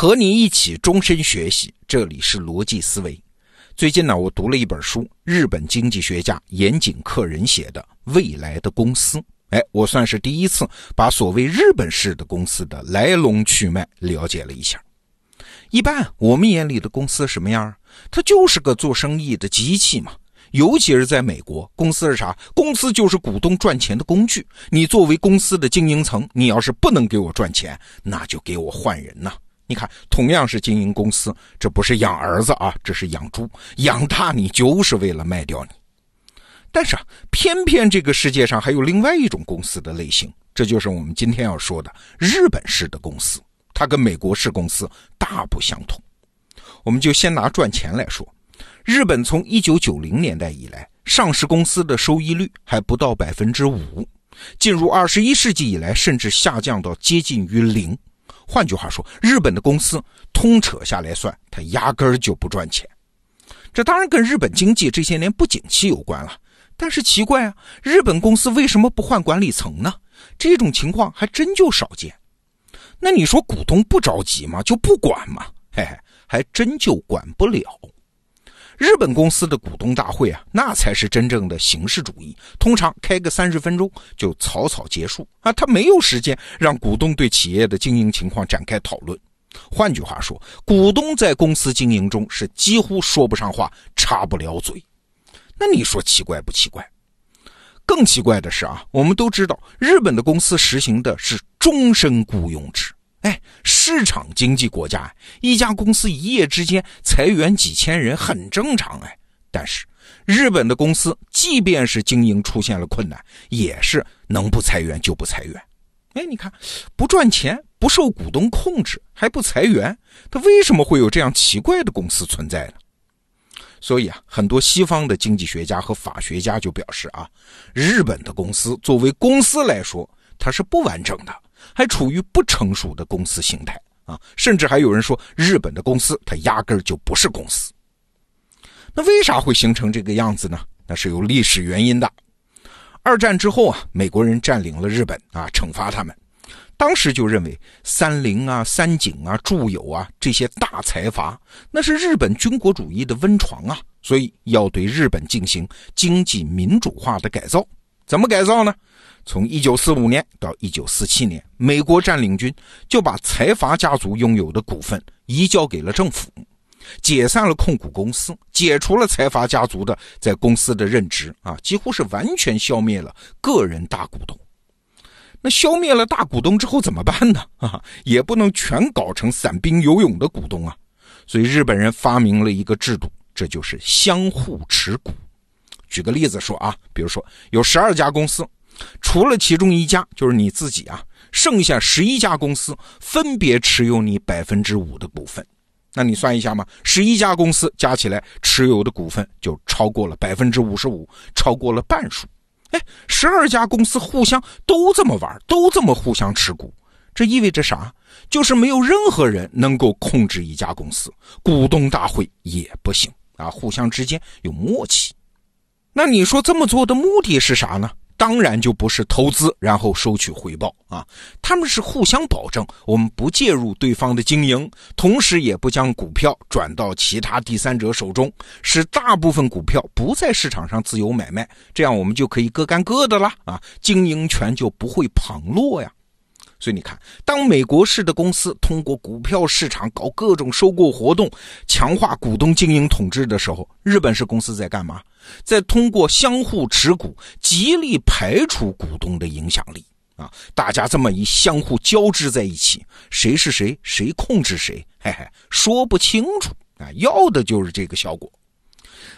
和你一起终身学习，这里是逻辑思维。最近呢，我读了一本书，日本经济学家岩井克人写的《未来的公司》。哎，我算是第一次把所谓日本式的公司的来龙去脉了解了一下。一般我们眼里的公司什么样？它就是个做生意的机器嘛。尤其是在美国，公司是啥？公司就是股东赚钱的工具。你作为公司的经营层，你要是不能给我赚钱，那就给我换人呐。你看，同样是经营公司，这不是养儿子啊，这是养猪，养大你就是为了卖掉你。但是啊，偏偏这个世界上还有另外一种公司的类型，这就是我们今天要说的日本式的公司，它跟美国式公司大不相同。我们就先拿赚钱来说，日本从一九九零年代以来，上市公司的收益率还不到百分之五，进入二十一世纪以来，甚至下降到接近于零。换句话说，日本的公司通扯下来算，它压根儿就不赚钱。这当然跟日本经济这些年不景气有关了。但是奇怪啊，日本公司为什么不换管理层呢？这种情况还真就少见。那你说股东不着急吗？就不管吗？嘿嘿，还真就管不了。日本公司的股东大会啊，那才是真正的形式主义，通常开个三十分钟就草草结束啊，他没有时间让股东对企业的经营情况展开讨论。换句话说，股东在公司经营中是几乎说不上话，插不了嘴。那你说奇怪不奇怪？更奇怪的是啊，我们都知道日本的公司实行的是终身雇佣制。市场经济国家，一家公司一夜之间裁员几千人很正常哎。但是日本的公司，即便是经营出现了困难，也是能不裁员就不裁员。哎，你看，不赚钱，不受股东控制，还不裁员，他为什么会有这样奇怪的公司存在呢？所以啊，很多西方的经济学家和法学家就表示啊，日本的公司作为公司来说，它是不完整的。还处于不成熟的公司形态啊，甚至还有人说日本的公司它压根儿就不是公司。那为啥会形成这个样子呢？那是有历史原因的。二战之后啊，美国人占领了日本啊，惩罚他们。当时就认为三菱啊、三井啊、住友啊这些大财阀，那是日本军国主义的温床啊，所以要对日本进行经济民主化的改造。怎么改造呢？从一九四五年到一九四七年，美国占领军就把财阀家族拥有的股份移交给了政府，解散了控股公司，解除了财阀家族的在公司的任职啊，几乎是完全消灭了个人大股东。那消灭了大股东之后怎么办呢？啊，也不能全搞成散兵游勇的股东啊，所以日本人发明了一个制度，这就是相互持股。举个例子说啊，比如说有十二家公司。除了其中一家，就是你自己啊，剩下十一家公司分别持有你百分之五的股份，那你算一下嘛，十一家公司加起来持有的股份就超过了百分之五十五，超过了半数。哎，十二家公司互相都这么玩，都这么互相持股，这意味着啥？就是没有任何人能够控制一家公司，股东大会也不行啊，互相之间有默契。那你说这么做的目的是啥呢？当然就不是投资，然后收取回报啊！他们是互相保证，我们不介入对方的经营，同时也不将股票转到其他第三者手中，使大部分股票不在市场上自由买卖，这样我们就可以各干各的了啊！经营权就不会旁落呀。所以你看，当美国式的公司通过股票市场搞各种收购活动，强化股东经营统治的时候，日本式公司在干嘛？再通过相互持股，极力排除股东的影响力啊！大家这么一相互交织在一起，谁是谁，谁控制谁，嘿嘿，说不清楚啊！要的就是这个效果。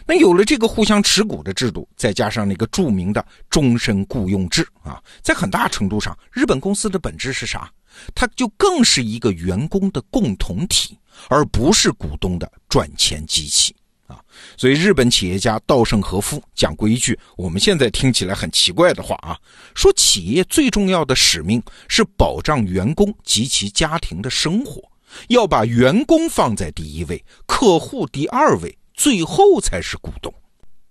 那有了这个互相持股的制度，再加上那个著名的终身雇佣制啊，在很大程度上，日本公司的本质是啥？它就更是一个员工的共同体，而不是股东的赚钱机器啊。所以，日本企业家稻盛和夫讲过一句我们现在听起来很奇怪的话啊，说企业最重要的使命是保障员工及其家庭的生活，要把员工放在第一位，客户第二位。最后才是股东。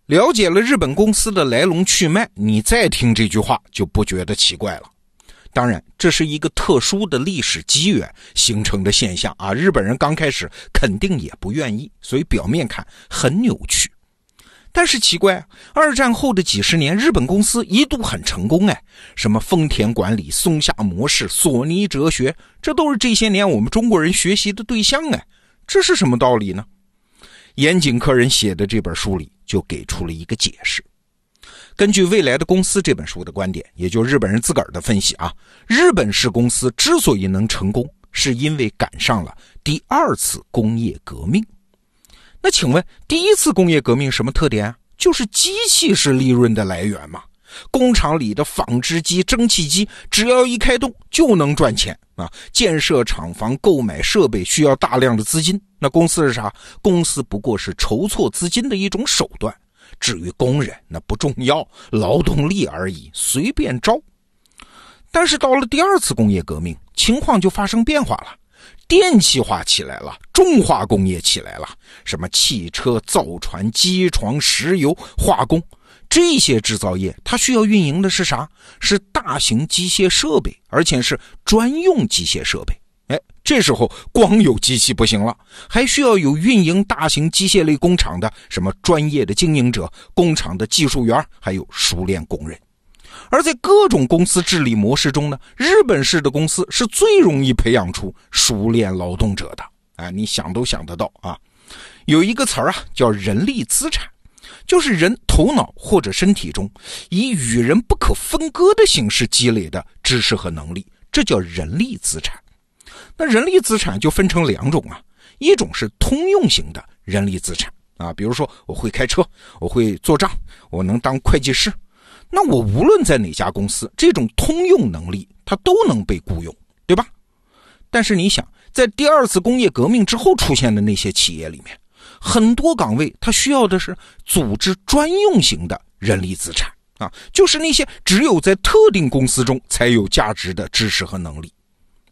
了解了日本公司的来龙去脉，你再听这句话就不觉得奇怪了。当然，这是一个特殊的历史机缘形成的现象啊！日本人刚开始肯定也不愿意，所以表面看很扭曲。但是奇怪，二战后的几十年，日本公司一度很成功哎，什么丰田管理、松下模式、索尼哲学，这都是这些年我们中国人学习的对象哎。这是什么道理呢？岩井客人写的这本书里就给出了一个解释。根据《未来的公司》这本书的观点，也就日本人自个儿的分析啊，日本式公司之所以能成功，是因为赶上了第二次工业革命。那请问，第一次工业革命什么特点啊？就是机器是利润的来源嘛。工厂里的纺织机、蒸汽机，只要一开动就能赚钱啊。建设厂房、购买设备需要大量的资金，那公司是啥？公司不过是筹措资金的一种手段。至于工人，那不重要，劳动力而已，随便招。但是到了第二次工业革命，情况就发生变化了，电气化起来了，重化工业起来了，什么汽车、造船、机床、石油、化工，这些制造业，它需要运营的是啥？是大型机械设备，而且是专用机械设备。这时候光有机器不行了，还需要有运营大型机械类工厂的什么专业的经营者、工厂的技术员，还有熟练工人。而在各种公司治理模式中呢，日本式的公司是最容易培养出熟练劳动者的。哎，你想都想得到啊，有一个词儿啊，叫人力资产，就是人头脑或者身体中以与人不可分割的形式积累的知识和能力，这叫人力资产。那人力资产就分成两种啊，一种是通用型的人力资产啊，比如说我会开车，我会做账，我能当会计师，那我无论在哪家公司，这种通用能力它都能被雇佣，对吧？但是你想，在第二次工业革命之后出现的那些企业里面，很多岗位它需要的是组织专用型的人力资产啊，就是那些只有在特定公司中才有价值的知识和能力。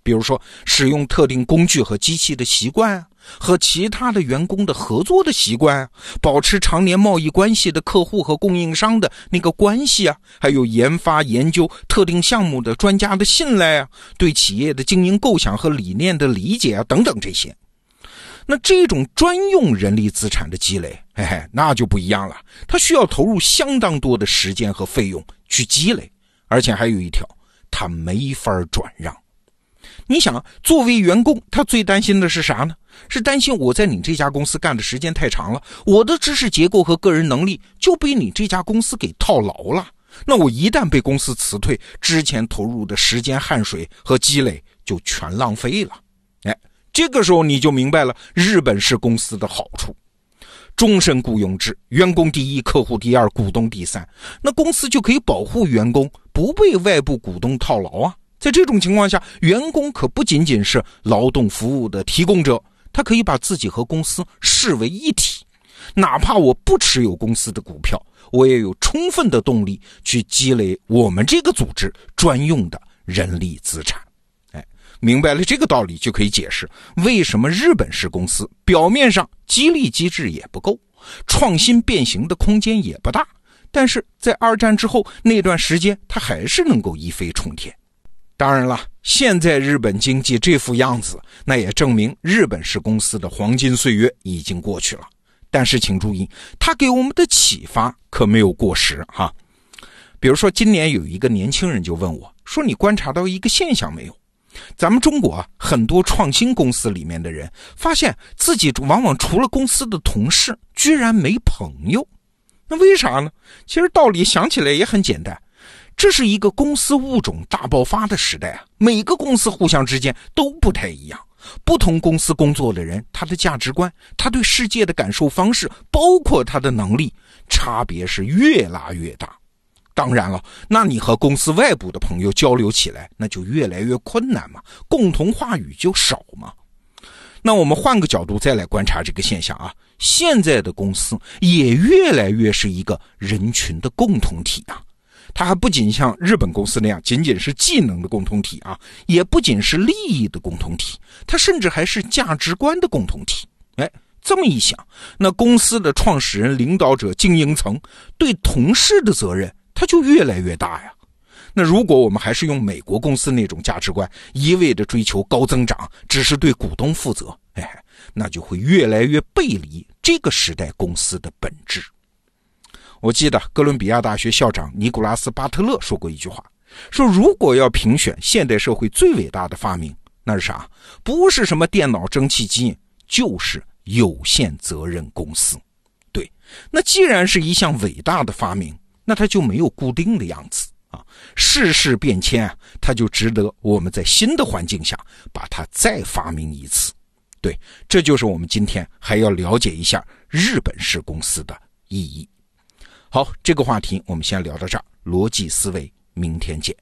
比如说，使用特定工具和机器的习惯，和其他的员工的合作的习惯，保持常年贸易关系的客户和供应商的那个关系啊，还有研发研究特定项目的专家的信赖啊，对企业的经营构想和理念的理解啊，等等这些。那这种专用人力资产的积累，嘿嘿，那就不一样了，它需要投入相当多的时间和费用去积累，而且还有一条，它没法转让。你想，作为员工，他最担心的是啥呢？是担心我在你这家公司干的时间太长了，我的知识结构和个人能力就被你这家公司给套牢了。那我一旦被公司辞退，之前投入的时间、汗水和积累就全浪费了。哎，这个时候你就明白了日本式公司的好处：终身雇佣制，员工第一，客户第二，股东第三。那公司就可以保护员工不被外部股东套牢啊。在这种情况下，员工可不仅仅是劳动服务的提供者，他可以把自己和公司视为一体。哪怕我不持有公司的股票，我也有充分的动力去积累我们这个组织专用的人力资产。哎，明白了这个道理，就可以解释为什么日本式公司表面上激励机制也不够，创新变形的空间也不大，但是在二战之后那段时间，它还是能够一飞冲天。当然了，现在日本经济这副样子，那也证明日本式公司的黄金岁月已经过去了。但是请注意，它给我们的启发可没有过时哈。比如说，今年有一个年轻人就问我说：“你观察到一个现象没有？咱们中国啊，很多创新公司里面的人，发现自己往往除了公司的同事，居然没朋友。那为啥呢？其实道理想起来也很简单。”这是一个公司物种大爆发的时代啊！每个公司互相之间都不太一样，不同公司工作的人，他的价值观，他对世界的感受方式，包括他的能力，差别是越拉越大。当然了，那你和公司外部的朋友交流起来，那就越来越困难嘛，共同话语就少嘛。那我们换个角度再来观察这个现象啊，现在的公司也越来越是一个人群的共同体啊。它还不仅像日本公司那样仅仅是技能的共同体啊，也不仅是利益的共同体，它甚至还是价值观的共同体。哎，这么一想，那公司的创始人、领导者、经营层对同事的责任，它就越来越大呀。那如果我们还是用美国公司那种价值观，一味的追求高增长，只是对股东负责，哎，那就会越来越背离这个时代公司的本质。我记得哥伦比亚大学校长尼古拉斯·巴特勒说过一句话，说如果要评选现代社会最伟大的发明，那是啥？不是什么电脑、蒸汽机，就是有限责任公司。对，那既然是一项伟大的发明，那它就没有固定的样子啊，世事变迁啊，它就值得我们在新的环境下把它再发明一次。对，这就是我们今天还要了解一下日本式公司的意义。好，这个话题我们先聊到这儿。逻辑思维，明天见。